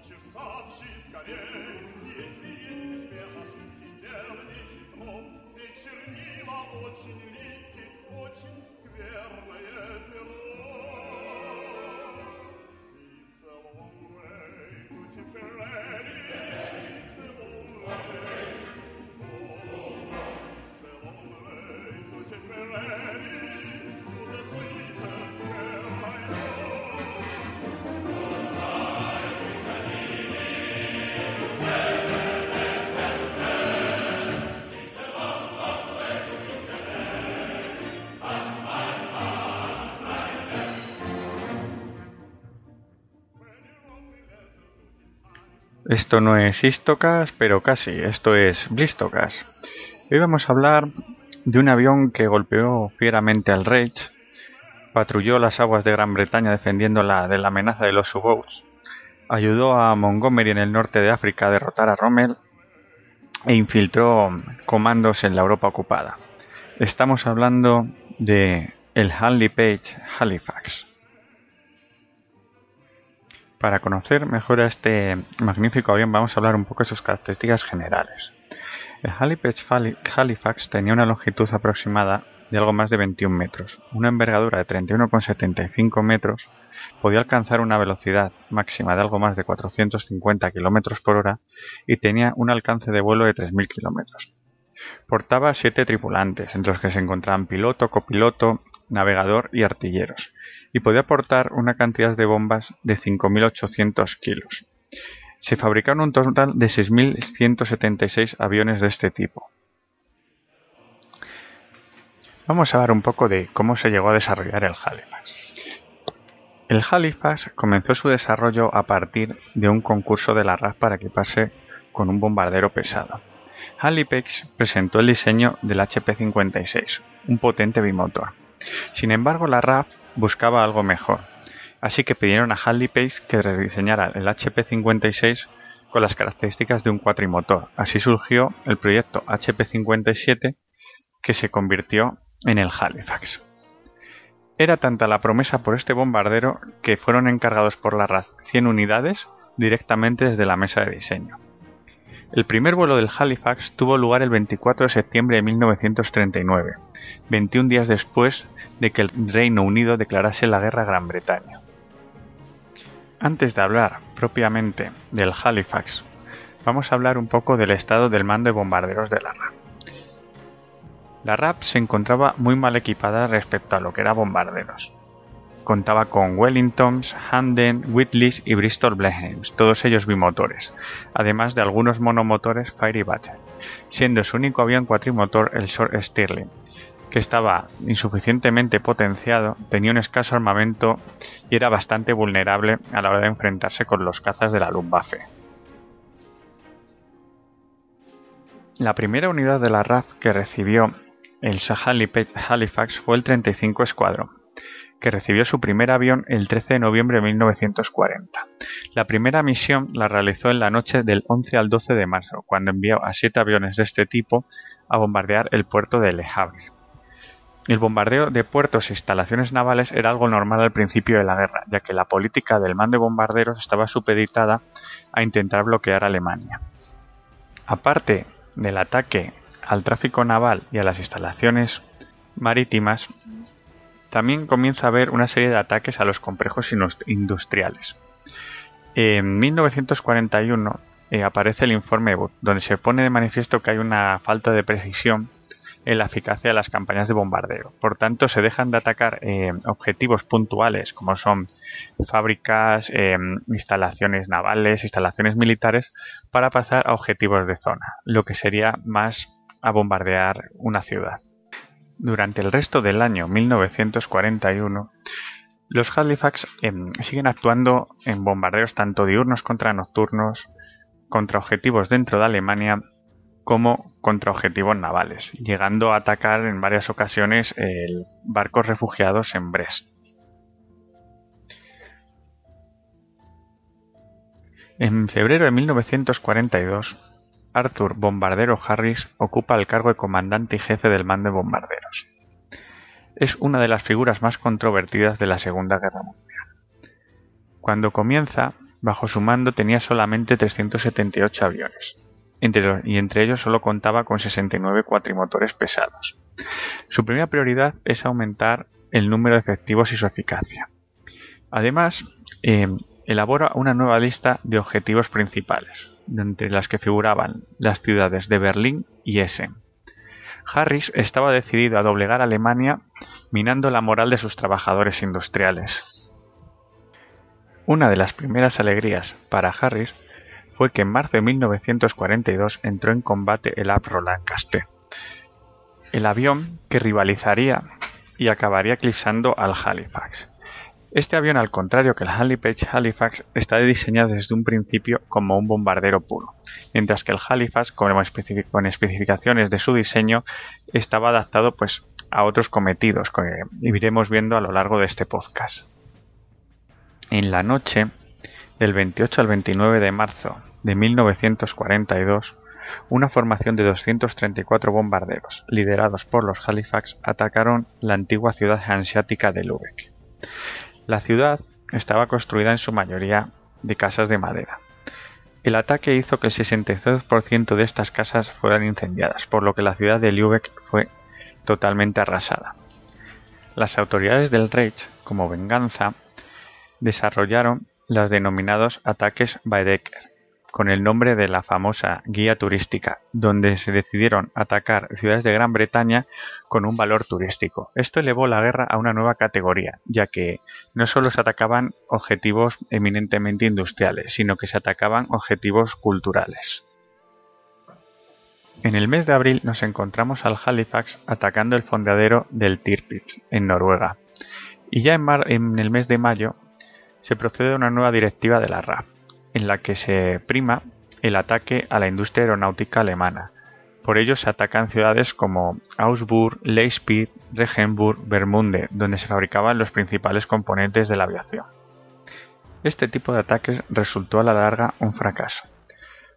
получишь, сообщи скорей. Если есть успех, ошибки дел хитро. Все чернила очень липкие, очень скверное перо. Esto no es Istocas, pero casi. Esto es Blistocas. Hoy vamos a hablar de un avión que golpeó fieramente al Reich, patrulló las aguas de Gran Bretaña defendiéndola de la amenaza de los U-Boats, ayudó a Montgomery en el norte de África a derrotar a Rommel e infiltró comandos en la Europa ocupada. Estamos hablando de el Hanley Page Halifax. Para conocer mejor a este magnífico avión vamos a hablar un poco de sus características generales. El Halifax tenía una longitud aproximada de algo más de 21 metros, una envergadura de 31,75 metros, podía alcanzar una velocidad máxima de algo más de 450 km por hora y tenía un alcance de vuelo de 3.000 km. Portaba siete tripulantes, entre los que se encontraban piloto, copiloto, navegador y artilleros, y podía portar una cantidad de bombas de 5.800 kilos. Se fabricaron un total de 6.176 aviones de este tipo. Vamos a hablar un poco de cómo se llegó a desarrollar el Halifax. El Halifax comenzó su desarrollo a partir de un concurso de la RAF para que pase con un bombardero pesado. Halifax presentó el diseño del HP-56, un potente bimotor. Sin embargo, la RAF buscaba algo mejor, así que pidieron a Hadley Pace que rediseñara el HP56 con las características de un cuatrimotor. Así surgió el proyecto HP57 que se convirtió en el Halifax. Era tanta la promesa por este bombardero que fueron encargados por la RAF 100 unidades directamente desde la mesa de diseño. El primer vuelo del Halifax tuvo lugar el 24 de septiembre de 1939, 21 días después de que el Reino Unido declarase la guerra a Gran Bretaña. Antes de hablar propiamente del Halifax, vamos a hablar un poco del estado del mando de bombarderos de la RAF. La RAF se encontraba muy mal equipada respecto a lo que era bombarderos. Contaba con Wellingtons, Handen, Whitleys y Bristol Blenheims, todos ellos bimotores, además de algunos monomotores Fire Battle, siendo su único avión cuatrimotor el Short Stirling, que estaba insuficientemente potenciado, tenía un escaso armamento y era bastante vulnerable a la hora de enfrentarse con los cazas de la Luftwaffe. La primera unidad de la RAF que recibió el Halifax fue el 35 Escuadrón, que recibió su primer avión el 13 de noviembre de 1940. La primera misión la realizó en la noche del 11 al 12 de marzo, cuando envió a siete aviones de este tipo a bombardear el puerto de Le Havre. El bombardeo de puertos e instalaciones navales era algo normal al principio de la guerra, ya que la política del mando de bombarderos estaba supeditada a intentar bloquear a Alemania. Aparte del ataque al tráfico naval y a las instalaciones marítimas, también comienza a haber una serie de ataques a los complejos industriales. En 1941 eh, aparece el informe Wood, donde se pone de manifiesto que hay una falta de precisión en la eficacia de las campañas de bombardeo. Por tanto, se dejan de atacar eh, objetivos puntuales como son fábricas, eh, instalaciones navales, instalaciones militares, para pasar a objetivos de zona, lo que sería más a bombardear una ciudad. Durante el resto del año 1941, los Halifax em, siguen actuando en bombardeos tanto diurnos contra nocturnos, contra objetivos dentro de Alemania como contra objetivos navales, llegando a atacar en varias ocasiones barcos refugiados en Brest. En febrero de 1942, Arthur Bombardero Harris ocupa el cargo de comandante y jefe del mando de bombarderos. Es una de las figuras más controvertidas de la Segunda Guerra Mundial. Cuando comienza, bajo su mando tenía solamente 378 aviones, y entre ellos solo contaba con 69 cuatrimotores pesados. Su primera prioridad es aumentar el número de efectivos y su eficacia. Además, eh, elabora una nueva lista de objetivos principales, entre las que figuraban las ciudades de Berlín y Essen. Harris estaba decidido a doblegar a Alemania minando la moral de sus trabajadores industriales. Una de las primeras alegrías para Harris fue que en marzo de 1942 entró en combate el Avro Lancaster, el avión que rivalizaría y acabaría eclipsando al Halifax. Este avión, al contrario que el Halifax Halifax, está diseñado desde un principio como un bombardero puro, mientras que el Halifax, con especificaciones de su diseño, estaba adaptado pues, a otros cometidos que iremos viendo a lo largo de este podcast. En la noche del 28 al 29 de marzo de 1942, una formación de 234 bombarderos, liderados por los Halifax, atacaron la antigua ciudad hanseática de Lübeck. La ciudad estaba construida en su mayoría de casas de madera. El ataque hizo que el 62% de estas casas fueran incendiadas, por lo que la ciudad de Lübeck fue totalmente arrasada. Las autoridades del Reich, como venganza, desarrollaron los denominados ataques Baedeker, con el nombre de la famosa guía turística, donde se decidieron atacar ciudades de Gran Bretaña con un valor turístico. Esto elevó la guerra a una nueva categoría, ya que no solo se atacaban objetivos eminentemente industriales, sino que se atacaban objetivos culturales. En el mes de abril nos encontramos al Halifax atacando el fondeadero del Tirpitz, en Noruega. Y ya en, el mes de mayo se procede a una nueva directiva de la RAF, en la que se prima el ataque a la industria aeronáutica alemana. Por ello se atacan ciudades como Augsburg, Leipzig, Regenburg, Vermunde, donde se fabricaban los principales componentes de la aviación. Este tipo de ataques resultó a la larga un fracaso,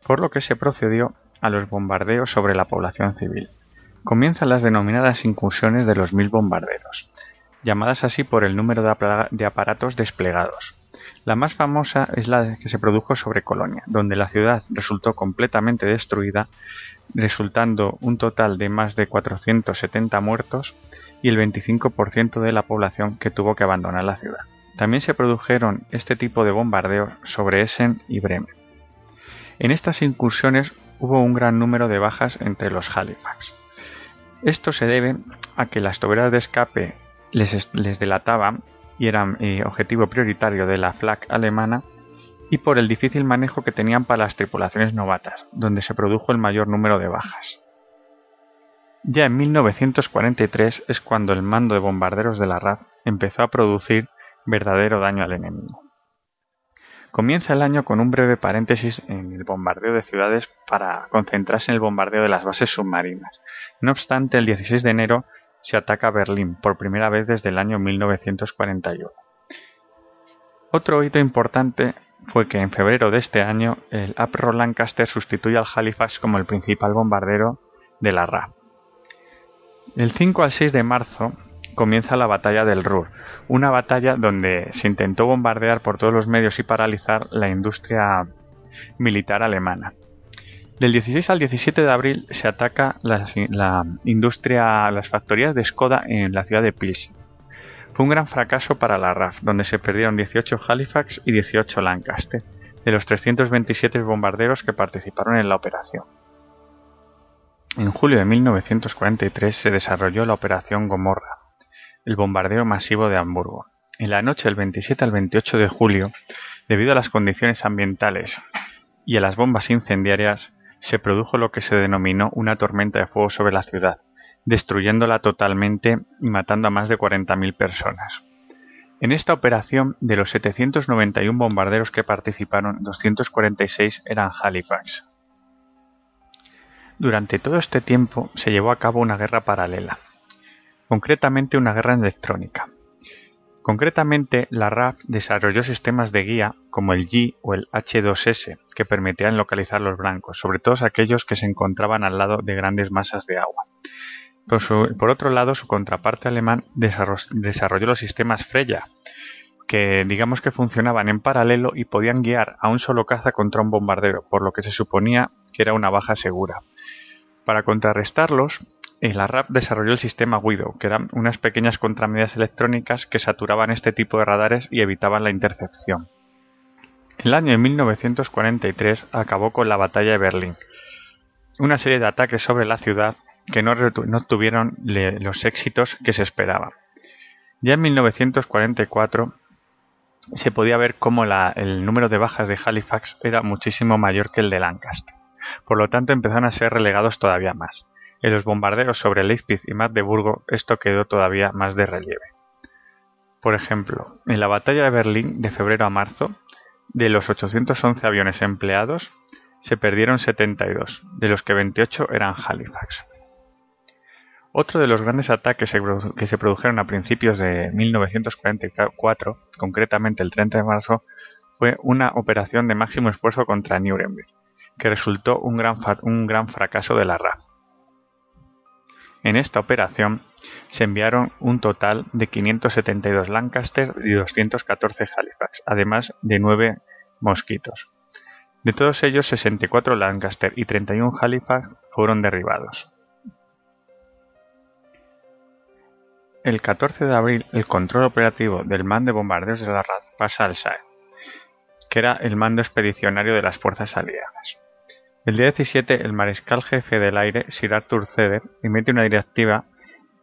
por lo que se procedió a los bombardeos sobre la población civil. Comienzan las denominadas incursiones de los mil bombarderos, llamadas así por el número de aparatos desplegados, la más famosa es la que se produjo sobre Colonia, donde la ciudad resultó completamente destruida, resultando un total de más de 470 muertos y el 25% de la población que tuvo que abandonar la ciudad. También se produjeron este tipo de bombardeos sobre Essen y Bremen. En estas incursiones hubo un gran número de bajas entre los Halifax. Esto se debe a que las toberas de escape les, les delataban y eran eh, objetivo prioritario de la flak alemana y por el difícil manejo que tenían para las tripulaciones novatas, donde se produjo el mayor número de bajas. Ya en 1943 es cuando el mando de bombarderos de la RAF empezó a producir verdadero daño al enemigo. Comienza el año con un breve paréntesis en el bombardeo de ciudades para concentrarse en el bombardeo de las bases submarinas. No obstante, el 16 de enero se ataca Berlín por primera vez desde el año 1941. Otro hito importante fue que en febrero de este año el Avro Lancaster sustituye al Halifax como el principal bombardero de la RAF. Del 5 al 6 de marzo comienza la batalla del Ruhr, una batalla donde se intentó bombardear por todos los medios y paralizar la industria militar alemana. Del 16 al 17 de abril se ataca la, industria, las factorías de Skoda en la ciudad de Pilsen. Fue un gran fracaso para la RAF, donde se perdieron 18 Halifax y 18 Lancaster, de los 327 bombarderos que participaron en la operación. En julio de 1943 se desarrolló la Operación Gomorra, el bombardeo masivo de Hamburgo. En la noche del 27 al 28 de julio, debido a las condiciones ambientales y a las bombas incendiarias, se produjo lo que se denominó una tormenta de fuego sobre la ciudad, destruyéndola totalmente y matando a más de 40.000 personas. En esta operación, de los 791 bombarderos que participaron, 246 eran Halifax. Durante todo este tiempo se llevó a cabo una guerra paralela, concretamente una guerra electrónica. Concretamente, la RAF desarrolló sistemas de guía como el G o el H2S que permitían localizar los blancos, sobre todo aquellos que se encontraban al lado de grandes masas de agua. Por, otro lado, su contraparte alemán desarrolló los sistemas Freya, que digamos que funcionaban en paralelo y podían guiar a un solo caza contra un bombardero, por lo que se suponía que era una baja segura. Para contrarrestarlos, la RAP desarrolló el sistema Widow, que eran unas pequeñas contramedidas electrónicas que saturaban este tipo de radares y evitaban la intercepción. El año 1943 acabó con la batalla de Berlín, una serie de ataques sobre la ciudad que no, tuvieron los éxitos que se esperaban. Ya en 1944 se podía ver cómo el número de bajas de Halifax era muchísimo mayor que el de Lancaster. Por lo tanto, empezaron a ser relegados todavía más. En los bombardeos sobre Leipzig y Magdeburgo esto quedó todavía más de relieve. Por ejemplo, en la batalla de Berlín de febrero a marzo, de los 811 aviones empleados, se perdieron 72, de los que 28 eran Halifax. Otro de los grandes ataques que se produjeron a principios de 1944, concretamente el 30 de marzo, fue una operación de máximo esfuerzo contra Nuremberg, que resultó un gran, un gran fracaso de la RAF. En esta operación se enviaron un total de 572 Lancaster y 214 Halifax, además de 9 mosquitos. De todos ellos, 64 Lancaster y 31 Halifax fueron derribados. El 14 de abril, el control operativo del mando de bombardeos de la RAF pasa al SAE, que era el mando expedicionario de las fuerzas aliadas. El día 17, el mariscal jefe del aire, Sir Arthur Ceder, emite una directiva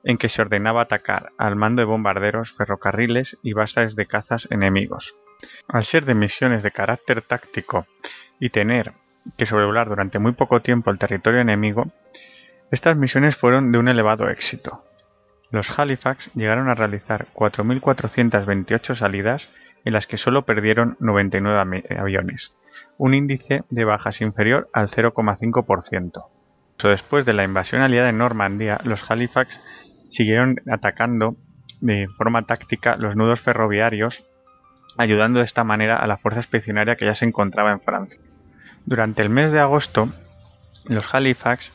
en que se ordenaba atacar al mando de bombarderos, ferrocarriles y bases de cazas enemigos. Al ser de misiones de carácter táctico y tener que sobrevolar durante muy poco tiempo el territorio enemigo, estas misiones fueron de un elevado éxito. Los Halifax llegaron a realizar 4.428 salidas en las que solo perdieron 99 aviones, un índice de bajas inferior al 0,5%. Después de la invasión aliada en Normandía, los Halifax siguieron atacando de forma táctica los nudos ferroviarios, ayudando de esta manera a la fuerza expedicionaria que ya se encontraba en Francia. Durante el mes de agosto, los Halifax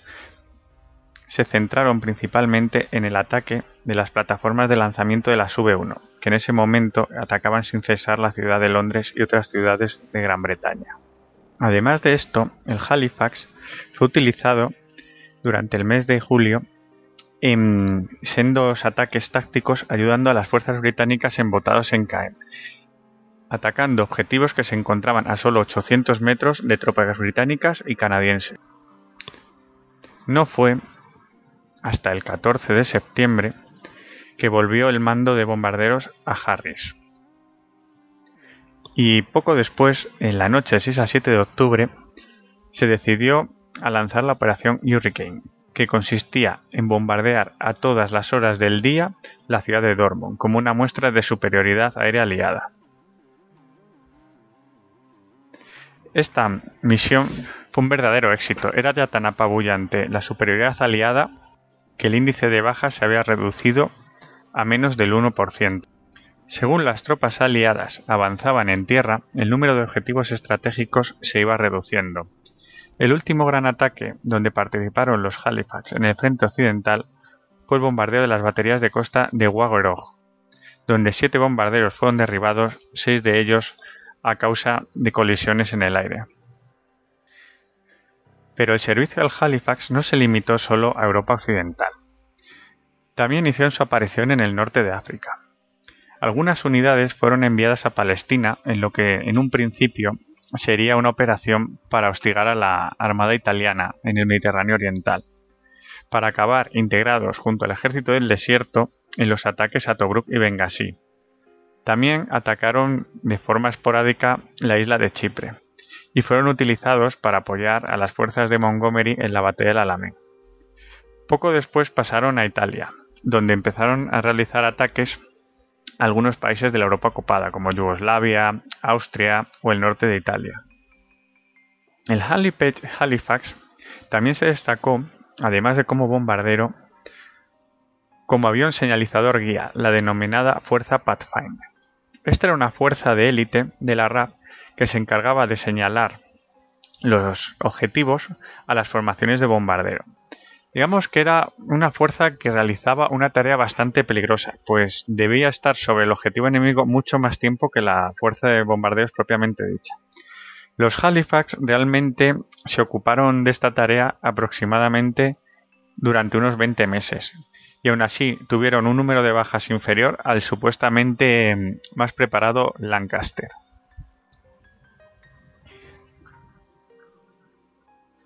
se centraron principalmente en el ataque de las plataformas de lanzamiento de las V1, en ese momento atacaban sin cesar la ciudad de Londres y otras ciudades de Gran Bretaña. Además de esto, el Halifax fue utilizado durante el mes de julio en sendos ataques tácticos ayudando a las fuerzas británicas embotados en Caen, atacando objetivos que se encontraban a solo 800 metros de tropas británicas y canadienses. No fue hasta el 14 de septiembre que volvió el mando de bombarderos a Harris y poco después, en la noche del 6 a 7 de octubre, se decidió a lanzar la operación Hurricane, que consistía en bombardear a todas las horas del día la ciudad de Dortmund, como una muestra de superioridad aérea aliada. Esta misión fue un verdadero éxito. Era ya tan apabullante la superioridad aliada que el índice de bajas se había reducido a menos del 1%. Según las tropas aliadas avanzaban en tierra, el número de objetivos estratégicos se iba reduciendo. El último gran ataque donde participaron los Halifax en el frente occidental fue el bombardeo de las baterías de costa de Wagerog, donde siete bombarderos fueron derribados, seis de ellos a causa de colisiones en el aire. Pero el servicio del Halifax no se limitó solo a Europa Occidental. También hicieron su aparición en el norte de África. Algunas unidades fueron enviadas a Palestina en lo que en un principio sería una operación para hostigar a la Armada italiana en el Mediterráneo Oriental, para acabar integrados junto al ejército del desierto en los ataques a Tobruk y Benghazi. También atacaron de forma esporádica la isla de Chipre y fueron utilizados para apoyar a las fuerzas de Montgomery en la batalla del Alamein. Poco después pasaron a Italia, donde empezaron a realizar ataques algunos países de la Europa ocupada, como Yugoslavia, Austria o el norte de Italia. El Halifax también se destacó, además de como bombardero, como avión señalizador guía, la denominada Fuerza Pathfinder. Esta era una fuerza de élite de la RAF que se encargaba de señalar los objetivos a las formaciones de bombardero. Digamos que era una fuerza que realizaba una tarea bastante peligrosa, pues debía estar sobre el objetivo enemigo mucho más tiempo que la fuerza de bombardeos propiamente dicha. Los Halifax realmente se ocuparon de esta tarea aproximadamente durante unos 20 meses, y aún así tuvieron un número de bajas inferior al supuestamente más preparado Lancaster.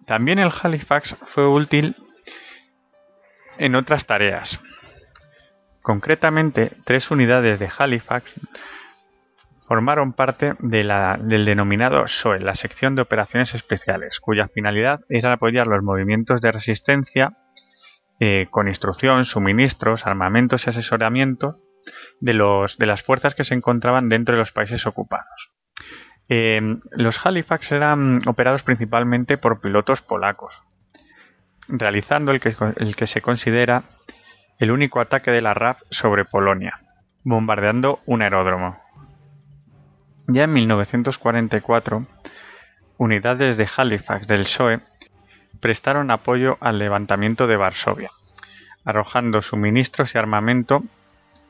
También el Halifax fue útil en otras tareas. Concretamente, tres unidades de Halifax formaron parte del denominado SOE, la sección de operaciones especiales, cuya finalidad era apoyar los movimientos de resistencia eh, con instrucción, suministros, armamentos y asesoramiento de, los, de las fuerzas que se encontraban dentro de los países ocupados. Eh, los Halifax eran operados principalmente por pilotos polacos, realizando el que, se considera el único ataque de la RAF sobre Polonia, bombardeando un aeródromo. Ya en 1944, unidades de Halifax del PSOE prestaron apoyo al levantamiento de Varsovia, arrojando suministros y armamento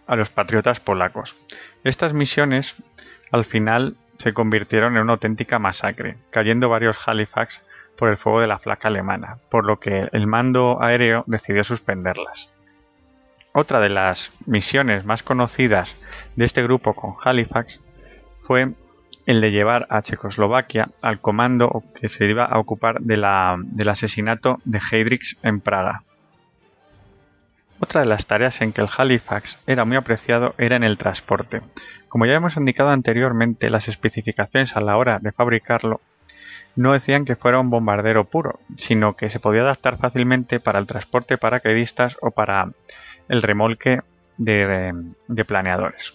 a los patriotas polacos. Estas misiones al final se convirtieron en una auténtica masacre, cayendo varios Halifax por el fuego de la flaca alemana, por lo que el mando aéreo decidió suspenderlas. Otra de las misiones más conocidas de este grupo con Halifax fue el de llevar a Checoslovaquia al comando que se iba a ocupar del asesinato de Heydrich en Praga. Otra de las tareas en que el Halifax era muy apreciado era en el transporte. Como ya hemos indicado anteriormente, las especificaciones a la hora de fabricarlo no decían que fuera un bombardero puro, sino que se podía adaptar fácilmente para el transporte paracaidistas o para el remolque de planeadores.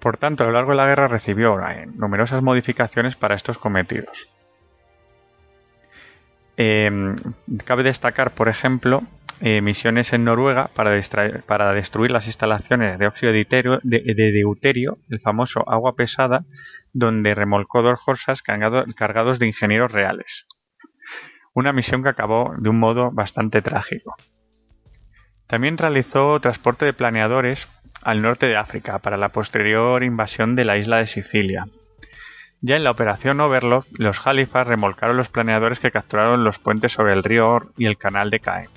Por tanto, a lo largo de la guerra recibió eh, numerosas modificaciones para estos cometidos. Em, cabe destacar, por ejemplo, eh, misiones en Noruega para, destruir las instalaciones de óxido de deuterio, el famoso agua pesada, donde remolcó dos horsas cargados de ingenieros reales. Una misión que acabó de un modo bastante trágico. También realizó transporte de planeadores al norte de África para la posterior invasión de la isla de Sicilia. Ya en la operación Overlord, los Halifax remolcaron los planeadores que capturaron los puentes sobre el río Or y el canal de Caen.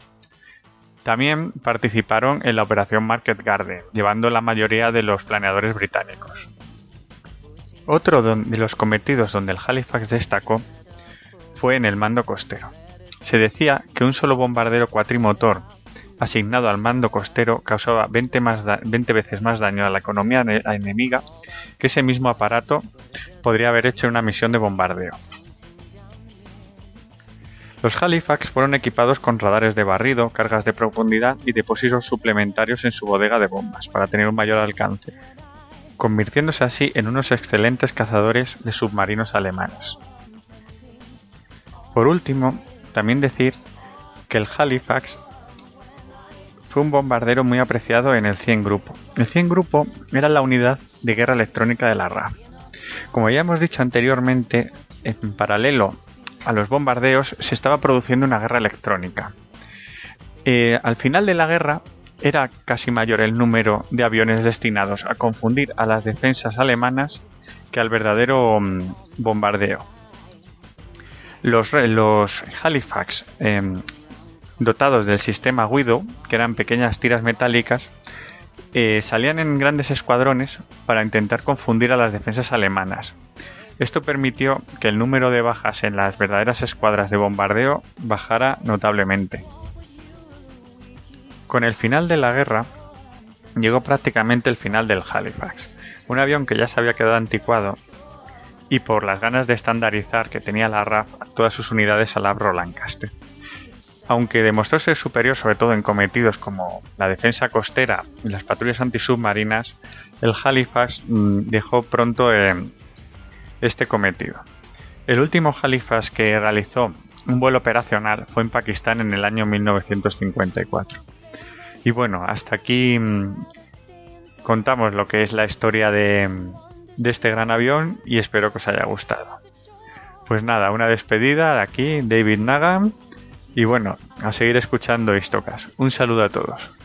También participaron en la operación Market Garden, llevando la mayoría de los planeadores británicos. Otro de los cometidos donde el Halifax destacó fue en el mando costero. Se decía que un solo bombardero cuatrimotor asignado al mando costero causaba 20, veces más daño a la economía enemiga que ese mismo aparato podría haber hecho en una misión de bombardeo. Los Halifax fueron equipados con radares de barrido, cargas de profundidad y depósitos suplementarios en su bodega de bombas para tener un mayor alcance, convirtiéndose así en unos excelentes cazadores de submarinos alemanes. Por último, también decir que el Halifax fue un bombardero muy apreciado en el 100 Grupo. El 100 Grupo era la unidad de guerra electrónica de la RAF. Como ya hemos dicho anteriormente, en paralelo a los bombardeos se estaba produciendo una guerra electrónica. Eh, al final de la guerra era casi mayor el número de aviones destinados a confundir a las defensas alemanas que al verdadero mm, bombardeo. Los, Halifax em, dotados del sistema Guido, que eran pequeñas tiras metálicas, eh, salían en grandes escuadrones para intentar confundir a las defensas alemanas. Esto permitió que el número de bajas en las verdaderas escuadras de bombardeo bajara notablemente. Con el final de la guerra, llegó prácticamente el final del Halifax, un avión que ya se había quedado anticuado y por las ganas de estandarizar que tenía la RAF todas sus unidades al Abro Lancaster. Aunque demostró ser superior sobre todo en cometidos como la defensa costera y las patrullas antisubmarinas, el Halifax mm, dejó pronto eh, este cometido. El último Halifax que realizó un vuelo operacional fue en Pakistán en el año 1954. Y bueno, hasta aquí mm, contamos lo que es la historia de, de este gran avión y espero que os haya gustado. Pues nada, una despedida de aquí, David Nagam y bueno, a seguir escuchando Istocas. Un saludo a todos.